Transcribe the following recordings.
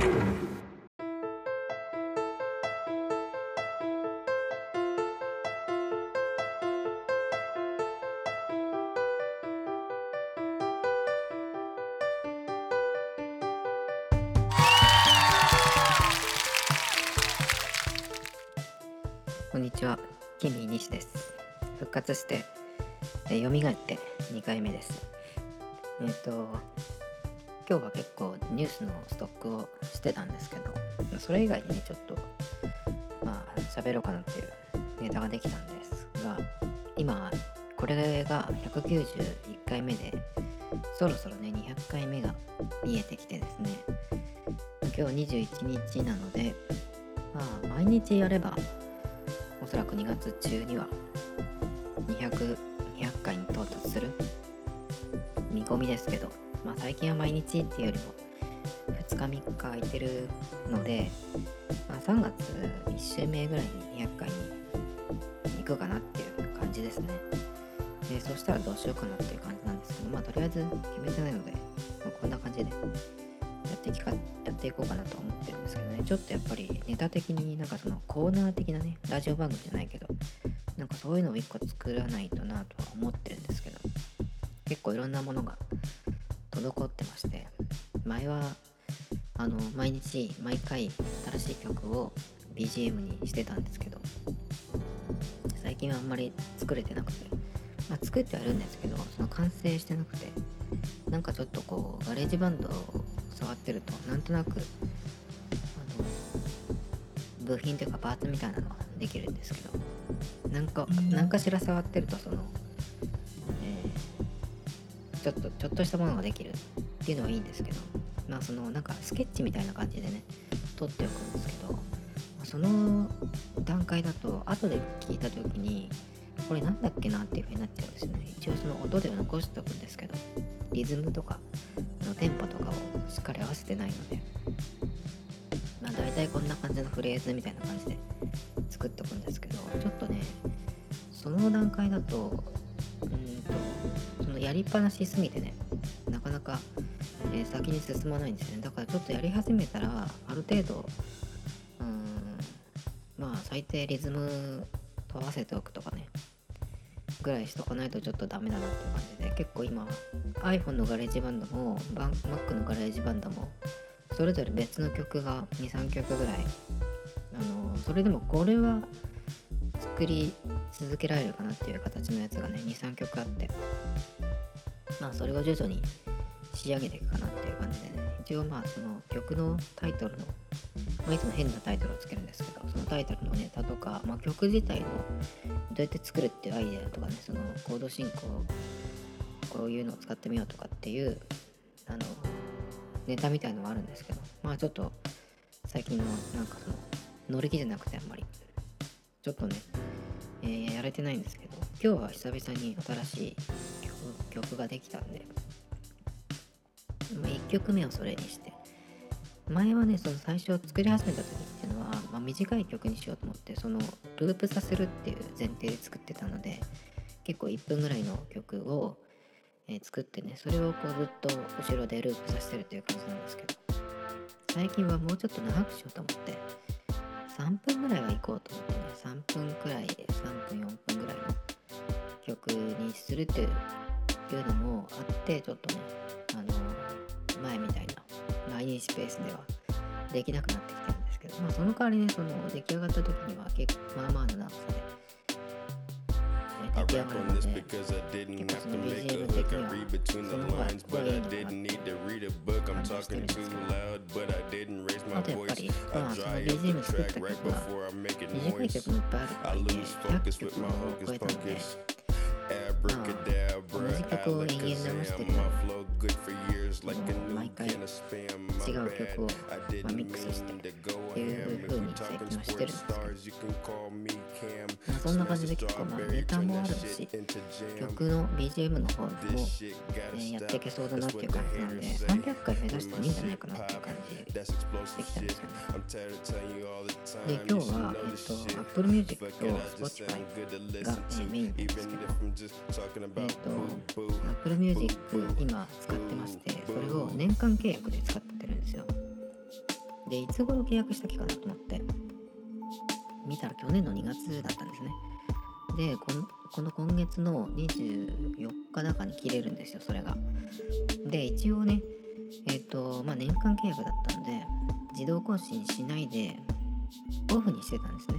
こんにちは、キミ西です。復活して、えー、蘇って2回目です。えっ、と、今日は結構ニュースのストックをしてたんですけど、それ以外にね、ちょっと、まあ、喋ろうかなっていうネタができたんですが、今、これが191回目で、そろそろね、200回目が見えてきてですね、今日21日なので、まあ、毎日やれば、おそらく2月中には200、200回に到達する見込みですけど、最近は毎日っていうよりも2日3日空いてるので、まあ、3月1週目ぐらいに200回に行くかなっていう感じですね。で、そしたらどうしようかなっていう感じなんですけど、まあとりあえず決めてないので、まあこんな感じでやっていきかやっていこうかなと思ってるんですけどねちょっとやっぱりネタ的になんかそのコーナー的なねラジオ番組じゃないけどなんかそういうのを一個作らないとなとは思ってるんですけど結構いろんなものが滞ってまして前はあの毎日毎回新しい曲を BGM にしてたんですけど最近はあんまり作れてなくてまあ作ってはいるんですけどその完成してなくてなんかちょっとこう GarageBand を触ってるとなんとなくあの部品というかパーツみたいなのはできるんですけどなんか何かしら触ってるとその、ょっとちょっとしたものができるっていうのはいいんですけどまあそのなんかスケッチみたいな感じでね撮っておくんですけどその段階だと後で聞いた時にこれなんだっけなっていう風になっちゃうんですよね。一応その音では残しておくんですけどリズムとかのテンポとかをしっかり合わせてないのでまあ大体こんな感じのフレーズみたいな感じで作っておくんですけどちょっとねその段階だとりっぱなしすぎてねなかなか、えー先に進まないんですよね。だからちょっとやり始めたらある程度うんまあ最低リズムと合わせておくとかねぐらいしとかないとちょっとダメだなっていう感じで結構今 iPhone のガレージバンドも Mac のガレージバンドもそれぞれ別の曲が23曲ぐらいあのそれでもこれは作り続けられるかなっていう形のやつがね23曲あって。まあそれを徐々に仕上げていくかなっていう感じでね。一応まあその曲のタイトルの、まあ、いつも変なタイトルをつけるんですけどそのタイトルのネタとか、まあ、曲自体のどうやって作るっていうアイデアとかねそのコード進行こういうのを使ってみようとかっていうあのネタみたいのがあるんですけどまあちょっと最近のなんかその乗り気じゃなくてあんまりちょっとね、えーやれてないんですけど今日は久々に新しい曲ができたんで、1曲目をそれにして。前はねその最初作り始めた時っていうのは、まあ、短い曲にしようと思ってそのループさせるっていう前提で作ってたので結構1分ぐらいの曲を、えー作ってねそれをこうずっと後ろでループさせてるっていう感じなんですけど。最近はもうちょっと長くしようと思って3分ぐらいは行こうと思ってね3分くらいで3分4分ぐらいの曲にするっていうのもあってちょっとねあの前みたいな毎日ペースではできなくなってきてるんですけどまあその代わりねその出来上がった時には結構まあまあの長さで、出来上 rap がる on の this で because I didn't Because have to the make BGM between the So what- lines, but what I you know didn't what- need to read a book. I'm talking Understand too it's- loud, but I didn't raise my あとやっぱ voice. り I まあその BGM the 作っ track た right 曲は before I make it 短い.曲もいっぱい I あるとはい lose え focus 100 with 曲 my を超 hocus えたので pocus. Abracadabra, 同じ曲を延々流してる毎回違う曲をミックスしてっていう風に最近はしてるんですけど、まあ、そんな感じで結構まあネタもあるし曲の BGM の方もやっていけそうだなっていう感じなんで300回目指してもいいんじゃないかなっていう感じで,できたんですよね。で今日は、えっと、AppleMusic と Spotify がメインです、と Apple Music 今使ってましてそれを年間契約で使ってるんですよ。でいつ頃契約したっけかなと思って見たら去年の2月だったんですね。でこの今月の24日中に切れるんですよそれが。で一応ねえっ、とまあ年間契約だったんで自動更新しないでオフにしてたんですね。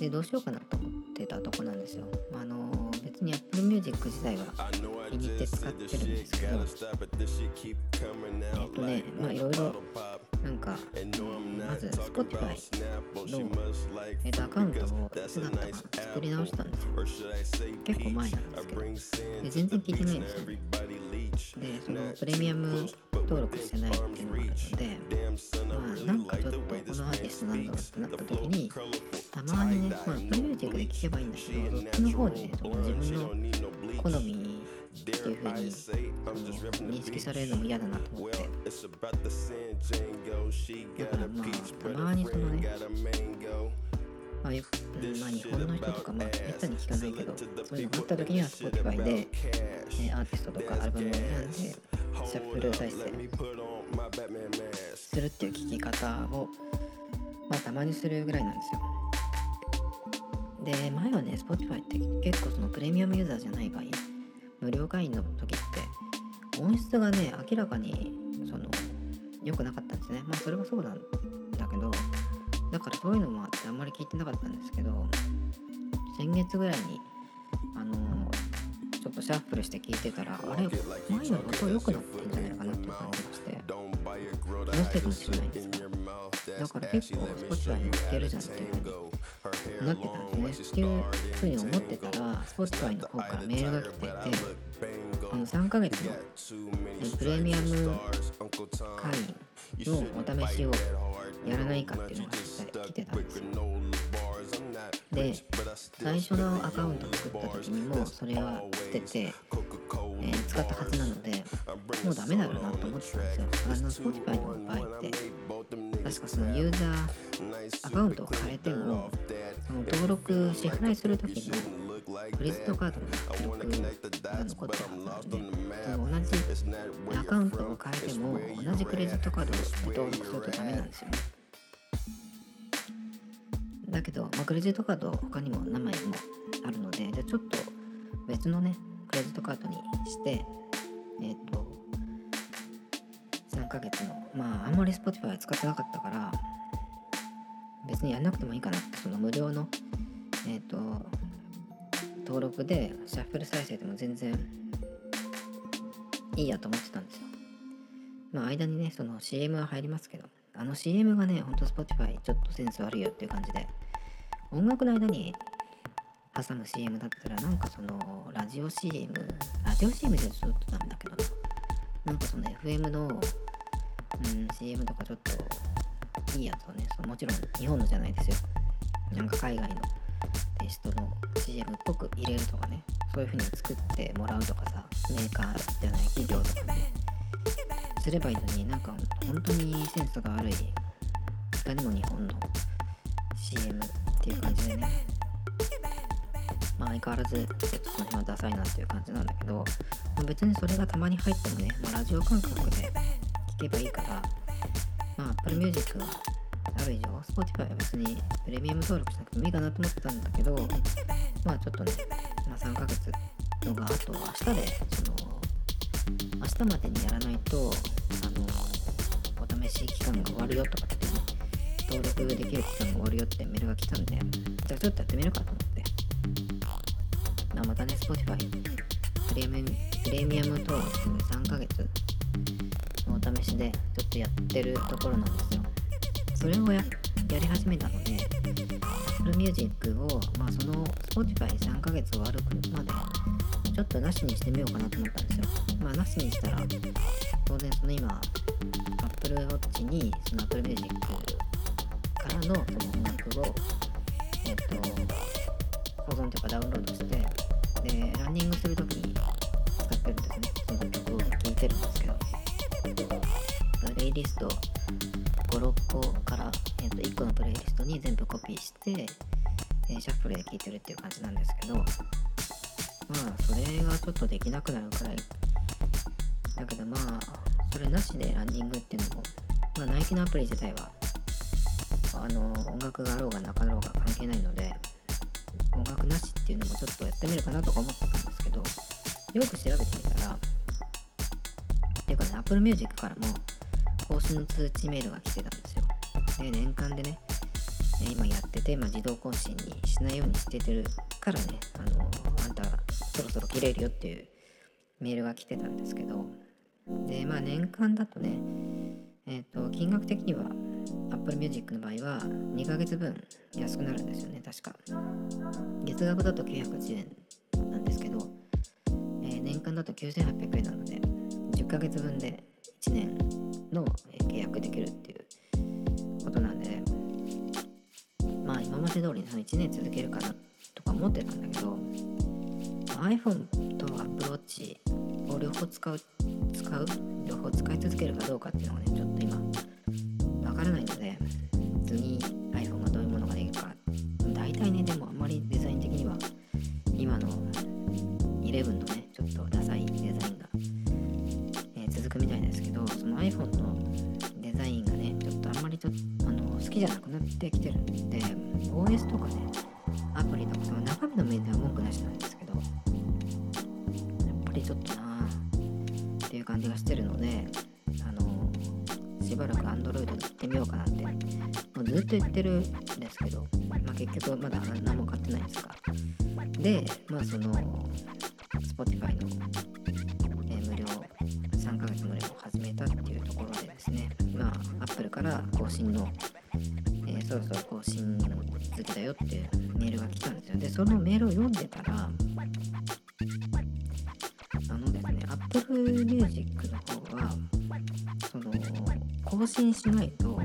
でどうしようかなと思ってたとこなんですよ。あのに Apple Music 自体は握って使ってるんですけど、えっとね、まあいろいろ、なんか、まず Spotify の、えっと、アカウントを普段だったか作り直したんですよ。結構前なんですけど、で全然聞いてないんですよ、ね。で、そのプレミアム登録してないっていうのがあるのでまあなんかちょっとこのアーティストなんだろうってなった時にたまにね、まあ、プミュージックで聴けばいいんだけど、どっちの方でね、その自分の好みっていう風にその認識されるのも嫌だなと思って、だからまあ、たまにそのね、まあ、ようんまあ、日本の人とか、まあ、めったに聞かないけど、そういうのがあった時には Spotify で、えーアーティストとかアルバムを選んで、シャッフル再生するっていう聞き方を、まあ、たまにするぐらいなんですよ。で、前はね、Spotify って結構そのプレミアムユーザーじゃない場合、無料会員の時って、音質がね、明らかにその良くなかったんですね。まあ、それはそうなんだけど、だからそういうのもあってあんまり聞いてなかったんですけど、先月ぐらいに、あのとシャッフルして聞いてたら、あれ、前より音良くなってんじゃないかなっていう感じがして、気のせいかもしれないんです your mouth. だから結構 Spotify に聞けるじゃんっていう風になってたんですね。っていうふうに思ってたら、Spotify の方からメールが来てて、この3ヶ月のプレミアム.会員のお試しをやらないかっていうのが実際来てたんですよ。で、最初のアカウントを作った時にもそれは出てて、えー使ったはずなので、もうダメだろうなと思ってたんですよ。あの Spotify の場合って、確かそのユーザーアカウントを変えても、その登録支払いする時のクレジットカードの記録が残ってるはずなんで、その同じアカウントを変えても同じクレジットカードを登録するとダメなんですよね。だけど、まあ、クレジットカード他にも何枚もあるので、じゃちょっと別のね、クレジットカードにして、えっ、と、3ヶ月の、まあ、あんまり Spotify 使ってなかったから、別にやんなくてもいいかなって、その無料の、えっ、と、登録でシャッフル再生でも全然いいやと思ってたんですよ。まあ間にね、その CM は入りますけど、あの CM がね、ほんと Spotify ちょっとセンス悪いよっていう感じで、音楽の間に挟む CM だったら、なんかそのラジオ CM、ラジオ CM でちょっとなんだけどな、なんかその FM の、うん、CM とかちょっといいやつをね、そのもちろん日本のじゃないですよ。なんか海外のテストの CM っぽく入れるとかね、そういう風に作ってもらうとかさ、メーカーじゃない企業とかね、すればいいのになんか本当にセンスが悪い、いかにも日本の CM っていう感じでね、まあ相変わらずちょっとその辺はダサいなっていう感じなんだけど、まあ、別にそれがたまに入ってもね、まあ、ラジオ感覚で聞けばいいから、まあ Apple Music がある以上、Spotify は別にプレミアム登録しなくてもいいかなと思ってたんだけど、まあちょっとね、まあ、3ヶ月のがあと明日で、その、明日までにやらないと、あの、お試し期間が終わるよとかって、登録できる期間が終わるよってメールが来たんで、じゃあちょっとやってみるかと思って。まあ、またね、Spotify プレミアムプレミアム登録3ヶ月のお試しでちょっとやってるところなんですよ。それをややり始めたので、Apple Music を、まあ、その Spotify3 ヶ月終わるまで、ちょっとなしにしてみようかなと思ったんですよ。まあ、なしにしたら、当然その今、Apple Watch にその Apple Music からのその音楽を、えっと、保存とかダウンロードして、で、ランニングするときに使ってるんですね。その曲を聴いてるんですけど。プレイリスト5、6個から、えー、と1個のプレイリストに全部コピーして、えシャッフルで聴いてるっていう感じなんですけど、まあ、それがちょっとできなくなるくらい。だけどまあ、それなしでランニングっていうのも、まあ、ナイキのアプリ自体はあの音楽があろうがなかろうが関係ないので音楽なしっていうのもちょっとやってみるかなとか思ってたんですけどよく調べてみたらっていうかね Apple Music からも更新の通知メールが来てたんですよ。で年間でね今やってて、ま、自動更新にしないようにしててるからねあのあんたそろそろ切れるよっていうメールが来てたんですけど。でまあ年間だとねえっ、と金額的には Apple Music の場合は2ヶ月分安くなるんですよね確か。月額だと980円なんですけど、えー年間だと9800円なので10ヶ月分で1年の契約できるっていうことなんでまあ今まで通りにその1年続けるかなとか思ってたんだけど iPhone と Apple Watch を両方使う使う両方使い続けるかどうかっていうのがねちょっとからないので次 iPhone がどういうものができるか。大体ねでもあんまりデザイン的には今の11のねちょっとダサいデザインが、えー続くみたいですけどその iPhone のデザインがねちょっとあんまりちょっとあの好きじゃなくなってきてるんで OS とかねアプリとかその中身の面では文句なしなんですけどやっぱりちょっとなーっていう感じがしてるのでしばらく Android で行ってみようかなってもうずっと言ってるんですけど、まあ、結局まだ何も買ってないんですが。でまあその Spotify の、えー無料3ヶ月無料を始めたっていうところでですね。まあ Apple から更新の、えーそろそろ更新続きだよっていうメールが来たんですよ。でそのメールを読んでたらあのですね Apple Music 更新しないと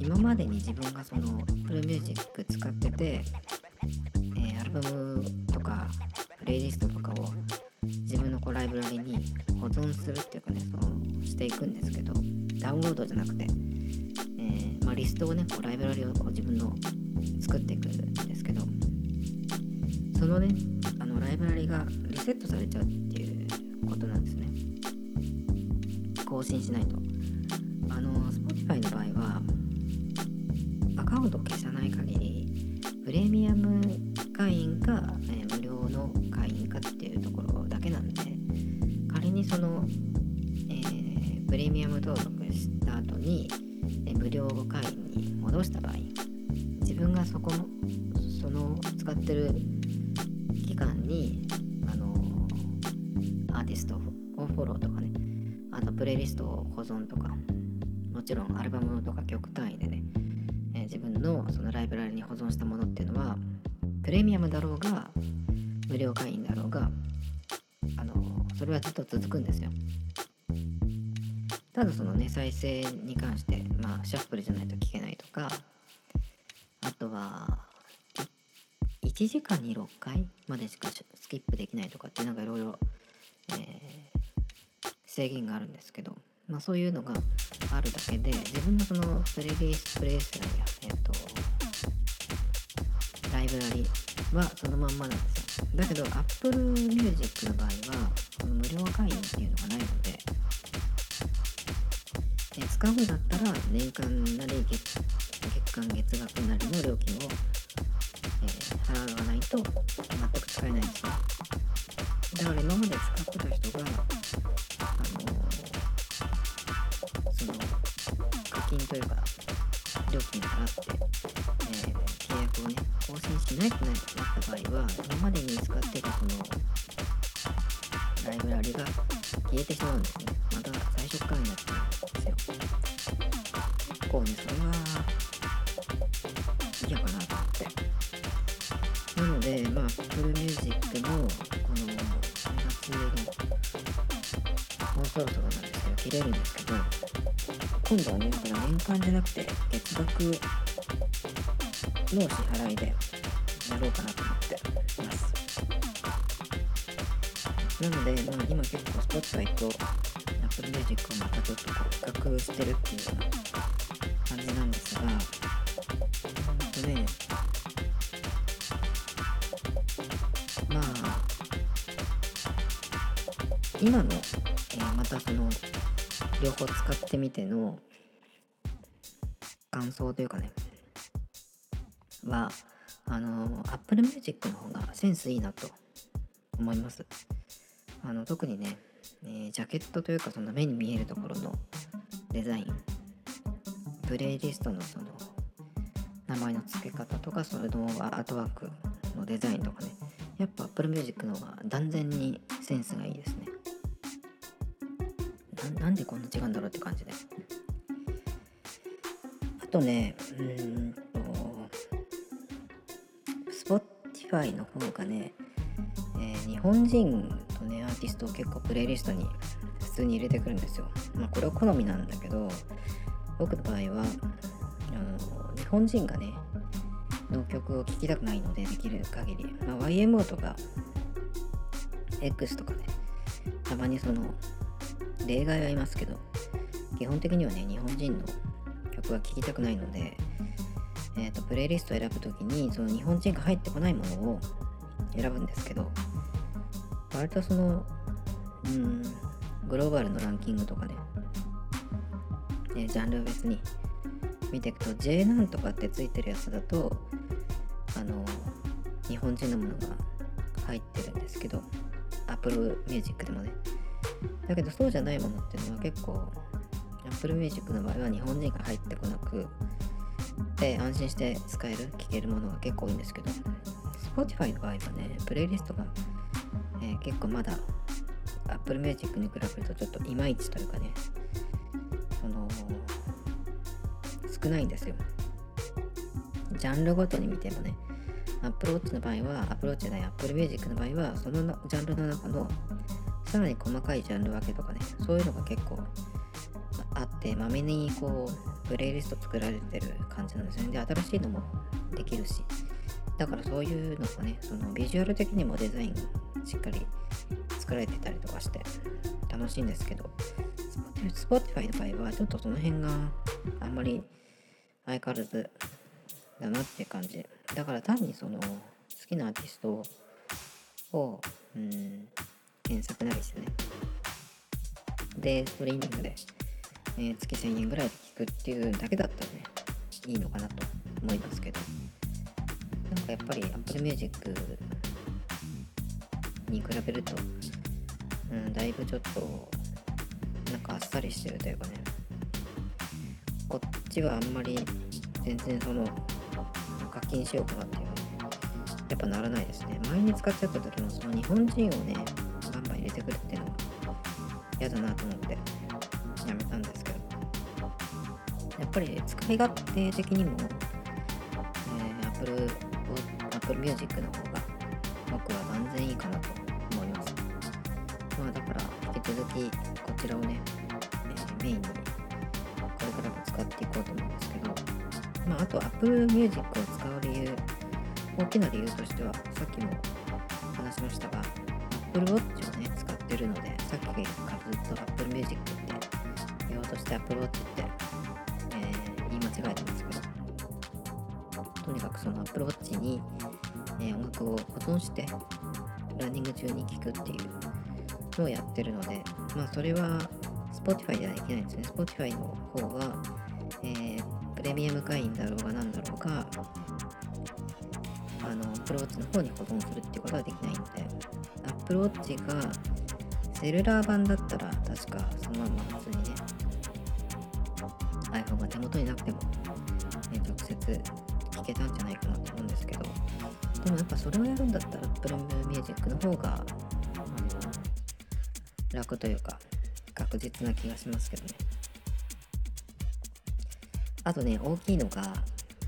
今までに自分がその Apple Music 使ってて、えーアルバムとかプレイリストとかを自分のこうライブラリに保存するっていうかねそうしていくんですけどダウンロードじゃなくて、えーまあ、リストをねこうライブラリをこう自分の作っていくんですけどそのねあのライブラリがリセットされちゃうっていうことなんですね。更新しないと。あの Spotify の場合はアカウントを消さない限りプレミアム会員か、え無料の会員かっていうところだけなんで仮にその、えープレミアム登録した後に、え無料会員に戻した場合自分がそこのその使ってる期間にあのアーティストをフォローとかねあとプレイリストを保存とかちろんアルバムとか曲単位でね、えー自分のそのライブラリに保存したものっていうのはプレミアムだろうが無料会員だろうがあのそれはずっと続くんですよ。ただそのね再生に関してまあシャッフルじゃないと聞けないとかあとは1時間に6回までしかスキップできないとかってなんかいろいろ制限があるんですけど、まあ、そういうのがあるだけで自分のそのプレイリストプレイスラや、えっとライブラリはそのまんまなんですよ。だけど Apple Music の場合はこの無料会員っていうのがないのでえ使うんだったら年間なり月月間月額なりの料金を、えー払わないと全く使えないんですよ。だから今まで使ってた人がというか料金払って、えー契約をね更新しないとなった場合は今までに使ってたそのライブラリが消えてしまうんですねまた最初からになってるんですよ。結構ねそれは嫌かなと思ってなのでまあ Apple Music もこの2月のもうそろそろなんですけど切れるんですけど今度はねだから年間じゃなくて月額の支払いでやろうかなと思ってます。なので、まあ、今結構 Spotify と Apple Music をまたちょっとこう比較してるっていうような感じなんですがほんとねまあ今の、えーまたその両方使ってみての感想というかね。はあの Apple Music の方がセンスいいなと思います。あの特にね、えージャケットというかその目に見えるところのデザイン。プレイリストのその名前の付け方とかそれのアートワークのデザインとかね。やっぱ Apple Music の方が断然にセンスがいいですね。ななんでこんな違うんだろうって感じで。あとねうーんと Spotify の方がね、えー日本人のねアーティストを結構プレイリストに普通に入れてくるんですよ。まあこれは好みなんだけど僕の場合はあの日本人がねの曲を聴きたくないのでできる限り、まあ、YMO とか X とかねたまにその例外はいますけど基本的にはね日本人のは聴きたくないので、えー、とプレイリストを選ぶときにその日本人が入ってこないものを選ぶんですけど割とそのうんグローバルのランキングとかねえージャンル別に見ていくと J なんとかってついてるやつだとあの日本人のものが入ってるんですけど Apple Music でもね。だけどそうじゃないものっていうのは結構 Apple Music の場合は日本人が入ってこなくで安心して使える聴けるものが結構多いんですけど Spotify の場合はねプレイリストが、えー結構まだ Apple Music に比べるとちょっといまいちというかねその少ないんですよ。ジャンルごとに見てもね Apple Watch の場合は Apple Watch じゃない Apple Music の場合はそのジャンルの中のさらに細かいジャンル分けとかねそういうのが結構あってまめにこうプレイリスト作られてる感じなんですよね。で新しいのもできるし。だからそういうのがねそのビジュアル的にもデザインしっかり作られてたりとかして楽しいんですけど。Spotify の場合はちょっとその辺があんまり相変わらずだなっていう感じ。だから単にその好きなアーティストをうん検索なりしてね。でストリーミングで、えー月1000円ぐらいで聞くっていうだけだったらねいいのかなと思いますけど。なんかやっぱり Apple Music に比べると、うん、だいぶちょっとなんかあっさりしてるというかね。こっちはあんまり全然その課金しようかなっていうやっぱならないですね。前に使っちゃった時もその日本人をねバンバン入れてくるっていうのは嫌だなと思ってやめたんですぱり使い勝手的にも、えー Apple, Apple Music の方が僕は断然いいかなと思います。まあだから引き続きこちらをね、えーメインにこれからも使っていこうと思うんですけどまああと Apple Music を使う理由大きな理由としてはさっきも話しましたが Apple Watch をね使ってるのでさっきからずっと Apple Music って言おうとして Apple Watch って、えー言い間違えてますけど。とにかくその Apple Watch に、え音楽を保存してランニング中に聴くっていうのをやってるのでまあそれは Spotify ではできないんですね。Spotify の方は、えープレミアム会員だろうがなんだろうがあの Apple Watch の方に保存するっていうことはできないので Apple Watch がセルラー版だったら確かそのまま普通にね iPhone が手元になくても、ね、直接聞けたんじゃないかなと思うんですけどでもやっぱそれをやるんだったら Apple Music の方が楽というか確実な気がしますけどね。あとね大きいのが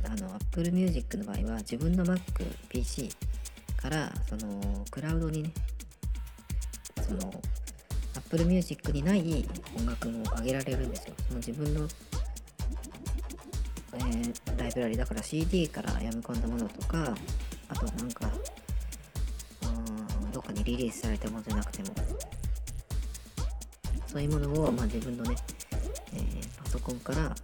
あの Apple Music の場合は自分の Mac、PC からそのクラウドにねその Apple Music にない音楽も上げられるんですよ。その自分の、えーライブラリだから CD から読み込んだものとかあとなんかうんどっかにリリースされたものじゃなくてもそういうものを、まあ、自分のね、えーパソコンからあの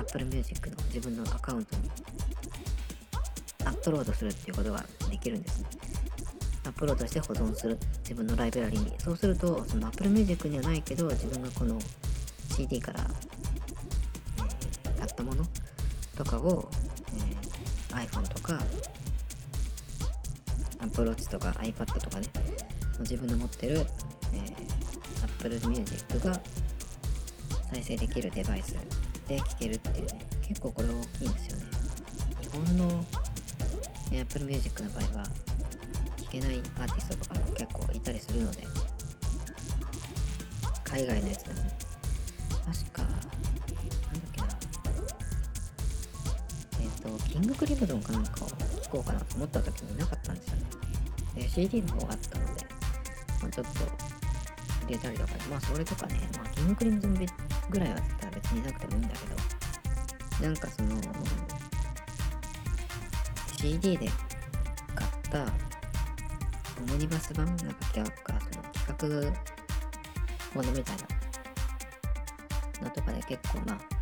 Apple Music の自分のアカウントにアップロードするっていうことができるんです。アップロードして保存する自分のライブラリにそうするとその Apple Music にはないけど自分がこの CD から、えー買ったものとかをえー iPhone とか Apple Watch とか iPad とかね自分の持ってる、えー Apple Music が再生できるデバイスで聴けるっていうね結構これ大きいんですよね。日本の、えー Apple Music の場合は聴けないアーティストとかも結構いたりするので海外のやつでもキングクリムゾンかなんかを聴こうかなと思った時になかったんですよね。で CD の方があったので、まあ、ちょっと入れたりとかまあそれとかね、まあ、キングクリムゾンぐらいだったら別になくてもいいんだけどなんかその CD で買ったオムニバス版なんか企画かその企画ものみたいなのとかで結構まあ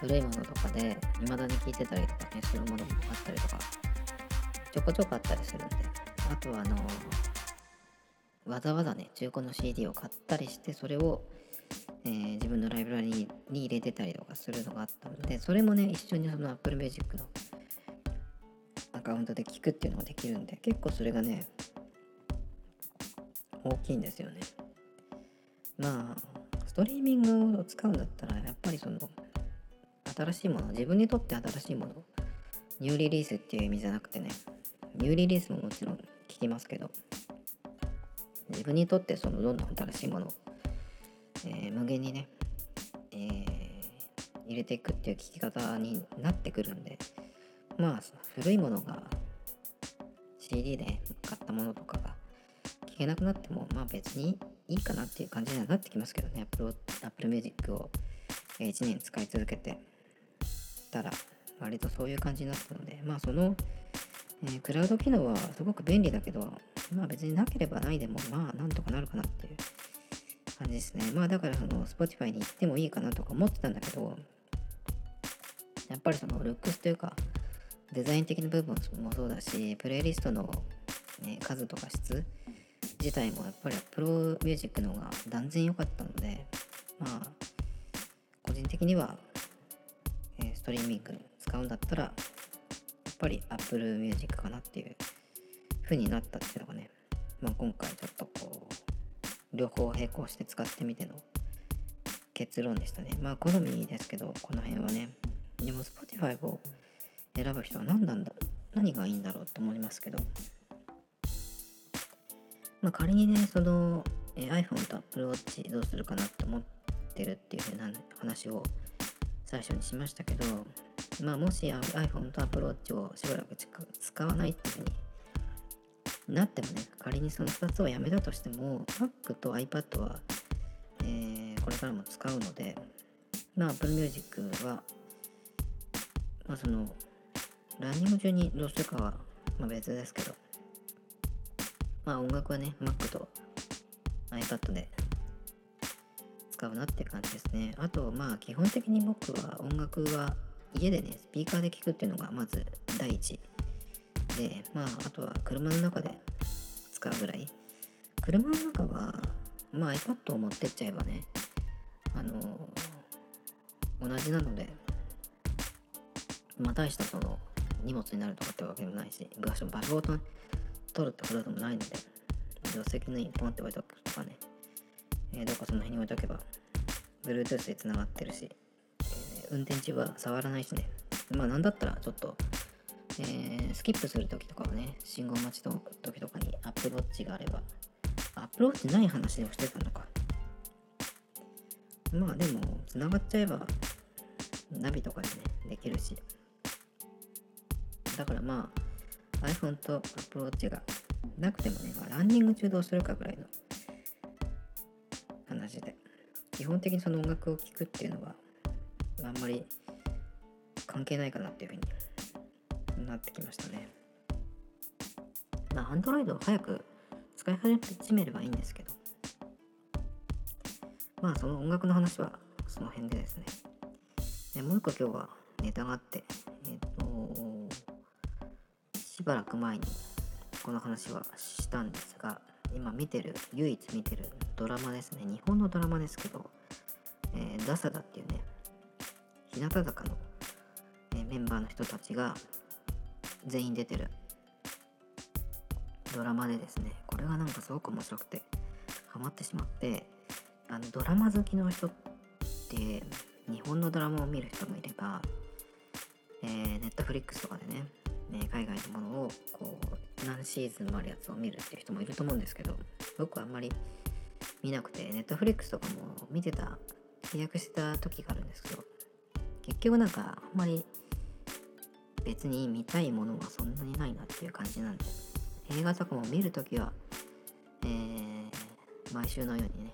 古いものとかで未だに聴いてたりとかねするものもあったりとかちょこちょこあったりするんで。あとはあのわざわざね中古の CD を買ったりしてそれを、えー自分のライブラリに入れてたりとかするのがあったのでそれもね一緒にその Apple Music のアカウントで聞くっていうのができるんで結構それがね大きいんですよね。まあストリーミングを使うんだったらやっぱりその新しいもの自分にとって新しいもの。ニューリリースっていう意味じゃなくてね。ニューリリースももちろん聞きますけど。自分にとってそのどんどん新しいもの。を、えー無限にね、えー入れていくっていう聞き方になってくるんで。まあ古いものが CD で買ったものとかが聞けなくなってもまあ別にいいかなっていう感じにはなってきますけどね。Apple, Apple Music を1年使い続けて。たら割とそういう感じになったのでまあその、えークラウド機能はすごく便利だけどまあ別になければないでもまあなんとかなるかなっていう感じですね。まあだからその Spotify に行ってもいいかなとか思ってたんだけどやっぱりそのルックスというかデザイン的な部分もそうだしプレイリストの、ね、数とか質自体もやっぱり Apple Music の方が断然良かったのでまあ個人的には、ストリーミング使うんだったらやっぱり Apple Music かなっていう風になったっていうのがね、まあ、今回ちょっとこう両方並行して使ってみての結論でしたね。まあ好みですけどこの辺はねでも Spotify を選ぶ人は何なんだ何がいいんだろうと思いますけど。まあ仮にねその、えー iPhone と Apple Watch どうするかなって思ってるっていう風な話を最初にしましたけどまあもし iPhone と Apple Watch をしばらく使わないっていう風になってもね仮にその2つをやめたとしても Mac と iPad は、えーこれからも使うのでまあ Apple Music はまあそのランニング中にどうするかは、まあ、別ですけどまあ音楽はね Mac と iPad で使うなって感じですね。あとまあ基本的に僕は音楽は家でねスピーカーで聴くっていうのがまず第一。でまああとは車の中で使うぐらい。車の中はまあ iPad を持ってっちゃえばねあの同じなのでまあ大したその荷物になるとかってわけでもないし場所場所を取るってことでもないので助手席にポンって置いとくとかね、えどっかその辺に置いとけば Bluetooth でつながってるし、え運転中は触らないしね。まあなんだったらちょっと、えースキップするときとかはね信号待ちの時とかに Apple Watch があれば Apple Watch ない話をしてたのか。まあでもつながっちゃえばナビとかでねできるし。だからまあ iPhone と Apple Watch がなくてもね、まあ、ランニング中どうするかぐらいの本的にその音楽を聴くっていうのはあんまり関係ないかなっていうふうになってきましたね。まあ Android を早く使い始めればいいんですけど。まあその音楽の話はその辺でですね。でもう一個今日はネタがあってえっ、としばらく前にこの話はしたんですが今見てる唯一見てるドラマですね。日本のドラマですけど、えーダサダっていうね日向坂の、えーメンバーの人たちが全員出てるドラマでですねこれがなんかすごく面白くてハマってしまってあのドラマ好きの人って日本のドラマを見る人もいれば、え、ネットフリックスとかでねね海外のものをこう何シーズンもあるやつを見るっていう人もいると思うんですけど僕はあんまり見なくてネットフリックスとかも見てた契約してた時があるんですけど結局なんかあんまり別に見たいものはそんなにないなっていう感じなんで映画とかも見るときは、えー、毎週のようにね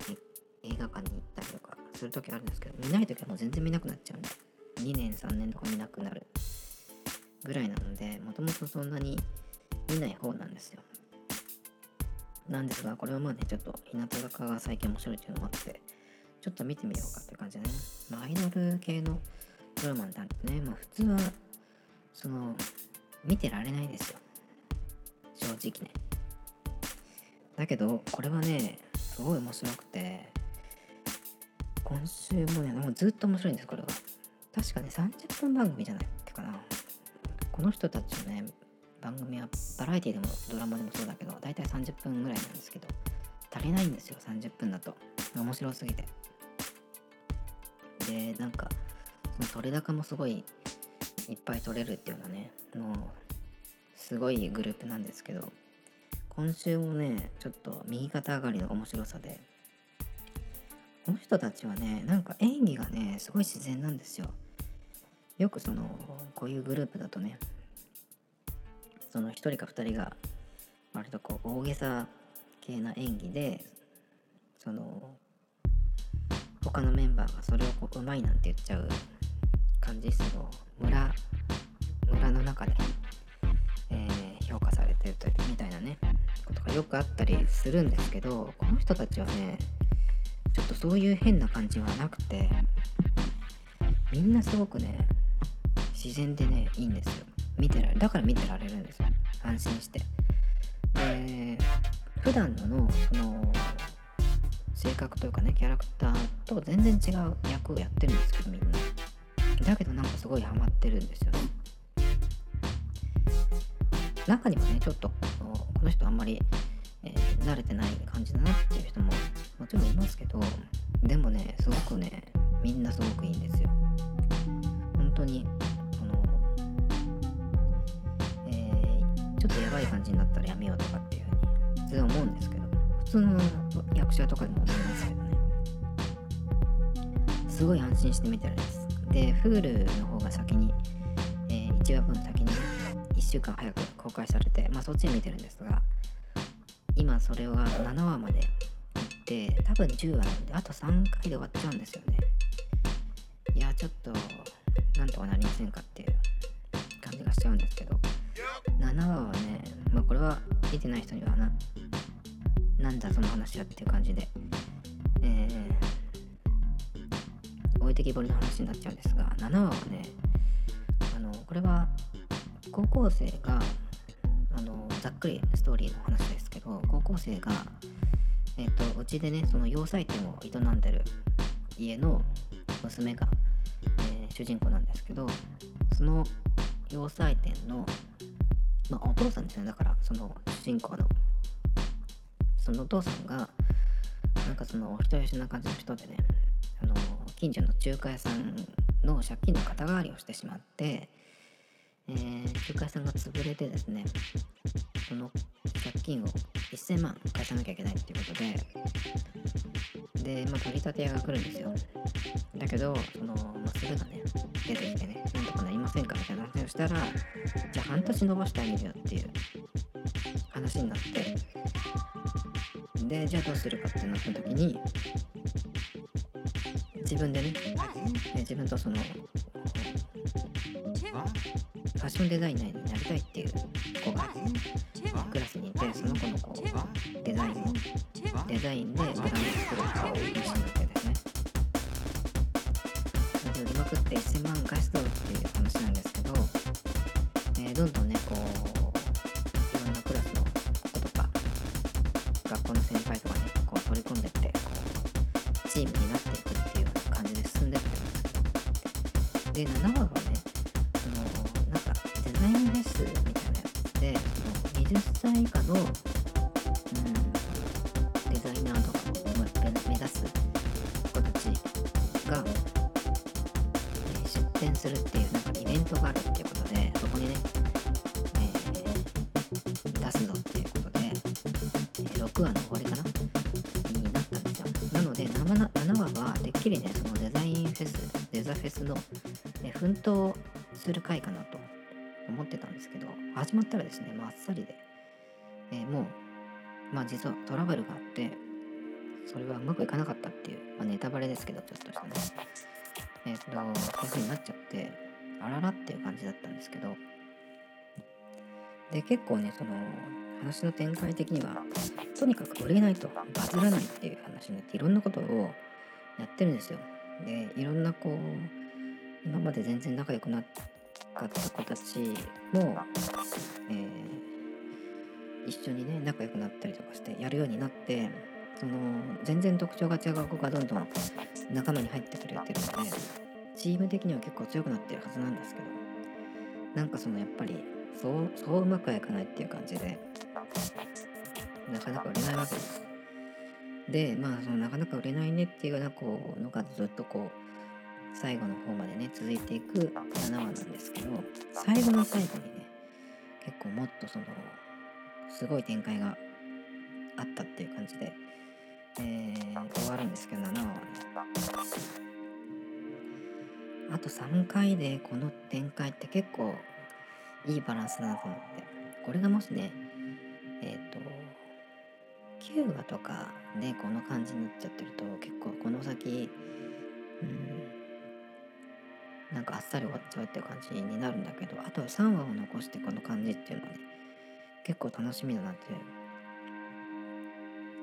映画館に行ったりとかするときあるんですけど見ないときはもう全然見なくなっちゃうんで2年3年とか見なくなるぐらいなのでもともとそんなに見ない方なんですよ。なんですがこれはまあねちょっと日向坂が最近面白いっていうのもあってちょっと見てみようかっていう感じでね、まあ、アイドル系のドラマなんてね、まあ、普通はその見てられないですよ。正直ね。だけどこれはねすごい面白くて今週もねもうずっと面白いんですこれは。確かね30分番組じゃないっけかな。この人たちのね番組はバラエティでもドラマでもそうだけど大体30分ぐらいなんですけど足りないんですよ30分だと。面白すぎて。でなんかその取れ高もすごいいっぱい取れるっていうのはねもうすごいグループなんですけど今週もねちょっと右肩上がりの面白さでこの人たちはねなんか演技がねすごい自然なんですよ。よくそのこういうグループだとねその1人か2人が割とこう大げさ系な演技でその他のメンバーがそれをこううまいなんて言っちゃう感じその村村の中で、えー、評価されてるというみたいなねことがよくあったりするんですけどこの人たちはねちょっとそういう変な感じはなくてみんなすごくね自然でねいいんですよ。見てられだから見てられるんですよ。安心して。で普段ののその性格というかねキャラクターと全然違う役をやってるんですけどみんな。だけどなんかすごいハマってるんですよ。ね中にはねちょっとこの人あんまり、えー、慣れてない感じだなっていう人ももちろんいますけどでもねすごくねみんなすごくいいんですよ。本当に。ちょっとやばい感じになったらやめようとかっていうふうに普通思うんですけど普通の役者とかでも思いますけどね。すごい安心して見てるんです。で Hulu の方が先に、えー、1話分先に1週間早く公開されてまあそっち見てるんですが今それは7話まで行って多分10話なんであと3回で終わっちゃうんですよね。いやちょっとなんとかなりませんかっていう感じがしちゃうんですけど7話はねまあこれは見てない人にはななんだその話はっていう感じでえー、置いてきぼりの話になっちゃうんですが7話はねあのこれは高校生があのざっくりストーリーの話ですけど高校生がえっ、ー、とうちでねその洋裁店を営んでる家の娘が、えー、主人公なんですけどその洋裁店のまあお父さんですね。だからその主人公のそのお父さんがなんかそのお人よしな感じの人でねあの近所の中華屋さんの借金の肩代わりをしてしまってえー、中華屋さんが潰れてですねその借金を1000万返さなきゃいけないっていうことでで、まあ、取り立て屋が来るんですよ。だけどその娘がね。出てきてねなんとかなりませんか？みたいな話をしたらじゃあ半年伸ばしてあげるよっていう話になって。でじゃあどうするか？ってなった時に自分でね、自分とそのファッションデザイナーになりたいっていう子がデザインでまた作るかを意識したわけですね。で売りまくって1000万貸しとるっていう話なんですけど、えー、どんどんねこういろんなクラスの子とか学校の先輩とかねこう取り込んでってこうチームになっていくっていう感じで進んでってますけどで7話はねそのなんかデザインフェスみたいなやつでその20歳以下の奮闘する回かなと思ってたんですけど始まったらですねまっさりで、えーもうまあ実はトラブルがあってそれはうまくいかなかったっていう、まあ、ネタバレですけどちょっとしたね。えっ、とこういう風になっちゃってあららっていう感じだったんですけど。で結構ねその話の展開的にはとにかく売れないとバズらないっていう話になっていろんなことをやってるんですよ。でいろんなこう今まで全然仲良くなかった子たちも、えー一緒にね仲良くなったりとかしてやるようになってその全然特徴が違う子がどんどん仲間に入ってくれてるのでチーム的には結構強くなってるはずなんですけどなんかそのやっぱりそうそううまくはいかないっていう感じでなかなか売れないわけです。でまあそのなかなか売れないねっていうようなこうのがずっとこう最後の方までね続いていく7話なんですけど最後の最後にね結構もっとそのすごい展開があったっていう感じで、えー終わるんですけど7話は。ねあと3回でこの展開って結構いいバランスだなと思って。これがもしねえっ、と9話とかでこの感じになっちゃってると結構この先うんなんかあっさり終わっちゃうっていう感じになるんだけどあとは3話を残してこの感じっていうのはね結構楽しみだなっていう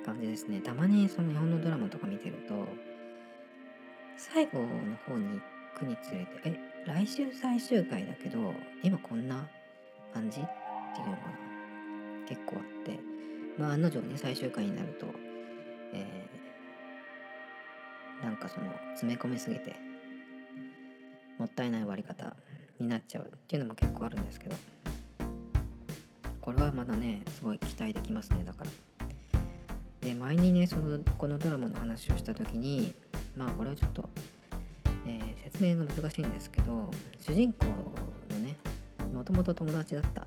感じですね。たまにその日本のドラマとか見てると最後の方に行くにつれてえ来週最終回だけど今こんな感じっていうのが結構あってまあ案の定ね最終回になるとえーなんかその詰め込みすぎてもったいない終わり方になっちゃうっていうのも結構あるんですけど。これはまだねすごい期待できますねだから。で前にねそのこのドラマの話をした時にまあこれはちょっと、えー説明が難しいんですけど主人公のねもともと友達だった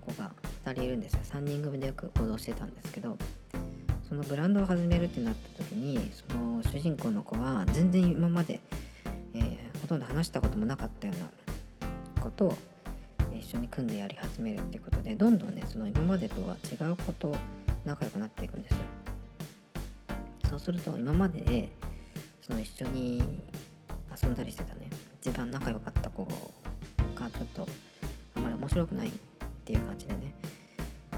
子が2人いるんですよ。3人組でよく行動してたんですけどそのブランドを始めるってなった時にその主人公の子は全然今まで、ほとんど話したこともなかったようなことを一緒に組んでやり始めるっていうことでどんどんねその今までとは違うこと仲良くなっていくんですよ。そうすると今までその一緒に遊んだりしてたね。一番仲良かった子がちょっとあまり面白くないっていう感じでね、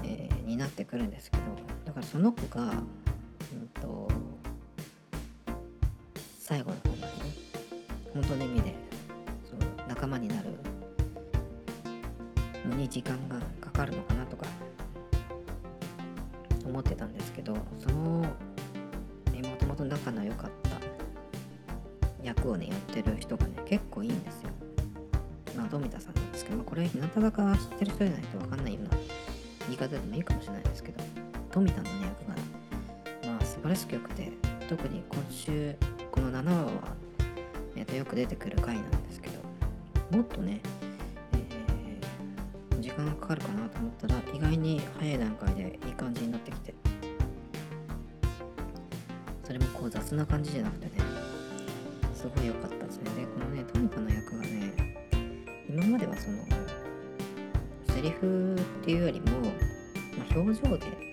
えーになってくるんですけどだからその子が、うん、と最後の方までね。本当の意味でそう仲間になるのに時間がかかるのかなとか思ってたんですけどそのもともと仲の良かった役をねやってる人がね結構いいんですよ。まあ富田さんなんですけど、まあ、これ日向坂は知ってる人じゃないと分かんないような言い方でもいいかもしれないですけど富田のね役がまあ素晴らしく良くて特に今週この7話は、えーとよく出てくる回なんですけどもっとね、えー時間がかかるかなと思ったら意外に早い段階でいい感じになってきてそれもこう雑な感じじゃなくてねすごい良かったですね。でこのね富田の役がね今まではそのセリフっていうよりも、まあ、表情で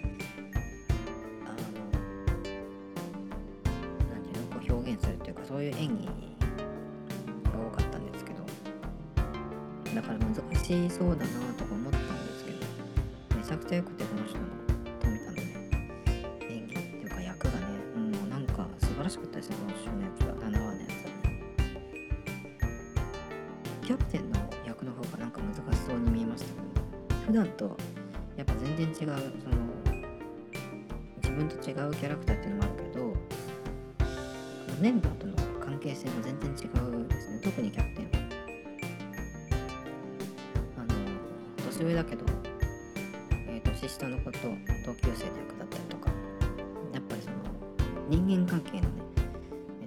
そうだなとか思ったんですけどめちゃくちゃ良くてこの人の富田のね。演技っていうか役がねもうなんか素晴らしかったですねこの人のやつは7話のやつ。はねキャプテンの役の方がなんか難しそうに見えましたけど普段とやっぱ全然違うその自分と違うキャラクターっていうのもあるけどメンバーとの関係性も全然違うですね。特にキャプテンは。年上だけど、えー、年下の子と同級生の役だったりとかやっぱりその人間関係のね、え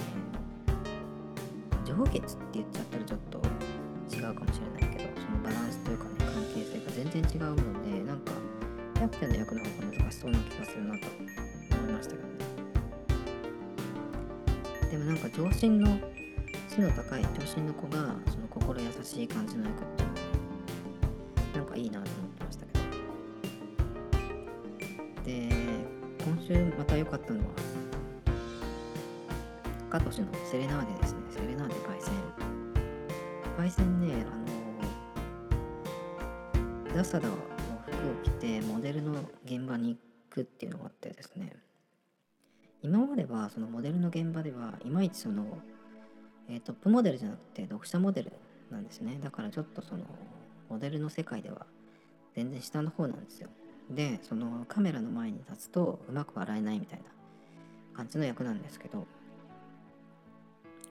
ー上下って言っちゃったらちょっと違うかもしれないけどそのバランスというかね関係性が全然違うのでなんかキャプテンの役の方が難しそうな気がするなと思いましたけどね。でもなんか上心の背の高い長身の子がその心優しい感じの役ってカトシのセレナーデですね。セレナーデパイセンねあのダサダの服を着てモデルの現場に行くっていうのがあってですね。今まではそのモデルの現場ではいまいちその、えートップモデルじゃなくて読者モデルなんですね。だからちょっとそのモデルの世界では全然下の方なんですよ。でそのカメラの前に立つとうまく笑えないみたいな感じの役なんですけど。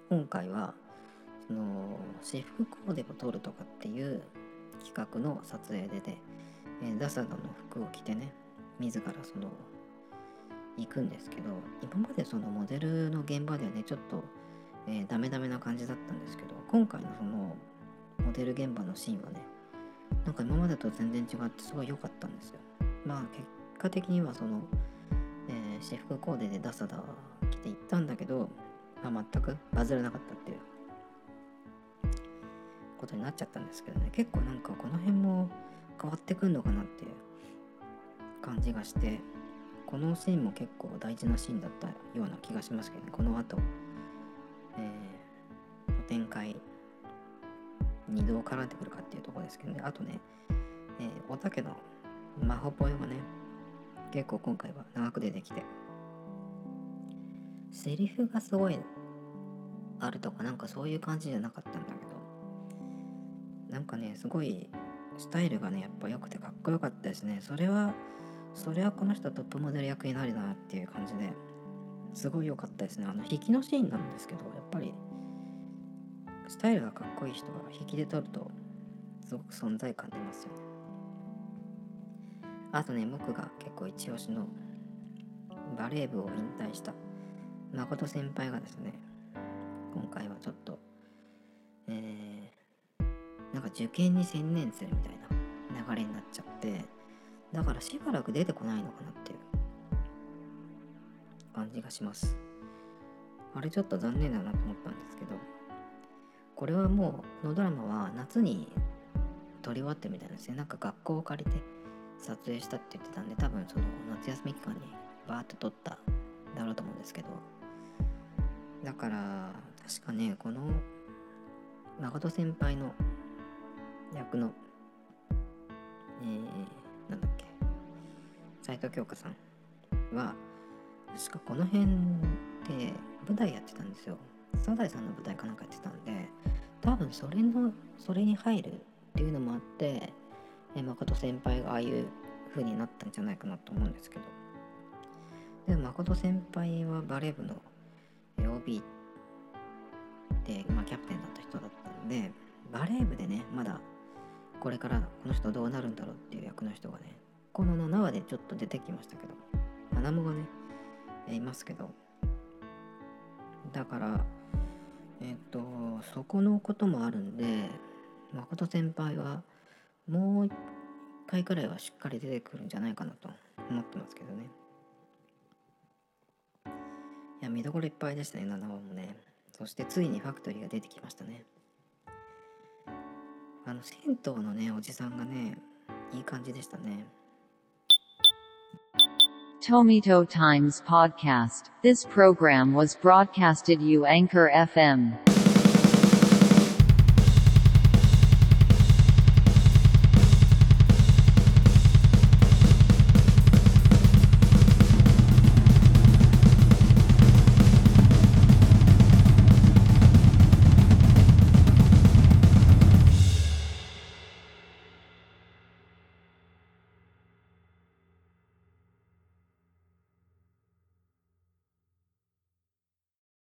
今回はその私服コーデを撮るとかっていう企画の撮影でで、えーダサダの服を着てね自らその行くんですけど今までそのモデルの現場ではねちょっと、えーダメダメな感じだったんですけど今回のそのモデル現場のシーンはねなんか今までと全然違ってすごい良かったんですよ。まあ結果的にはその、えー私服コーデでダサダ着て行ったんだけど、まあ、全くバズらなかったっていうことになっちゃったんですけどね。結構なんかこの辺も変わってくんのかなっていう感じがしてこのシーンも結構大事なシーンだったような気がしますけどね。この後、えー展開にどう絡んでくるかっていうとこですけどね。あとね、えーおたけのマホポヨがね結構今回は長く出てきてセリフがすごいあるとかなんかそういう感じじゃなかったんだけど。なんかねすごいスタイルがねやっぱ良くてかっこよかったですね。それはそれはこの人トップモデル役になるなっていう感じですごい良かったですね。あの引きのシーンなんですけどやっぱりスタイルがかっこいい人が引きで撮るとすごく存在感出ますよね。あとね僕が結構一押しのバレー部を引退した誠先輩がですね今回はちょっとえー、なんか受験に専念するみたいな流れになっちゃってだからしばらく出てこないのかなっていう感じがします。あれちょっと残念だなと思ったんですけどこれはもうこのドラマは夏に撮り終わってみたいなですね。なんか学校を借りて撮影したって言ってたんで多分その夏休み期間にバーッと撮っただろうと思うんですけどだから確かねこの誠先輩の役のえー、なんだっけ斉藤京香さんは確かこの辺で舞台やってたんですよ。サザエさんの舞台かなんかやってたんで多分それのそれに入るっていうのもあってえ誠先輩がああいう風になったんじゃないかなと思うんですけど。でも誠先輩はバレー部ので、まあ、キャプテンだった人だったんでバレー部でねまだこれからこの人どうなるんだろうっていう役の人がねこの7話でちょっと出てきましたけど花もがねいますけど。だからえっ、とそこのこともあるんで誠先輩はもう一回くらいはしっかり出てくるんじゃないかなと思ってますけどね。いや見どころいっぱいでしたね7話もねそしてついにファクトリーが出てきましたねあの銭湯のねおじさんがねいい感じでしたね Tomito Times Podcast. This program was broadcasted you Anchor FM.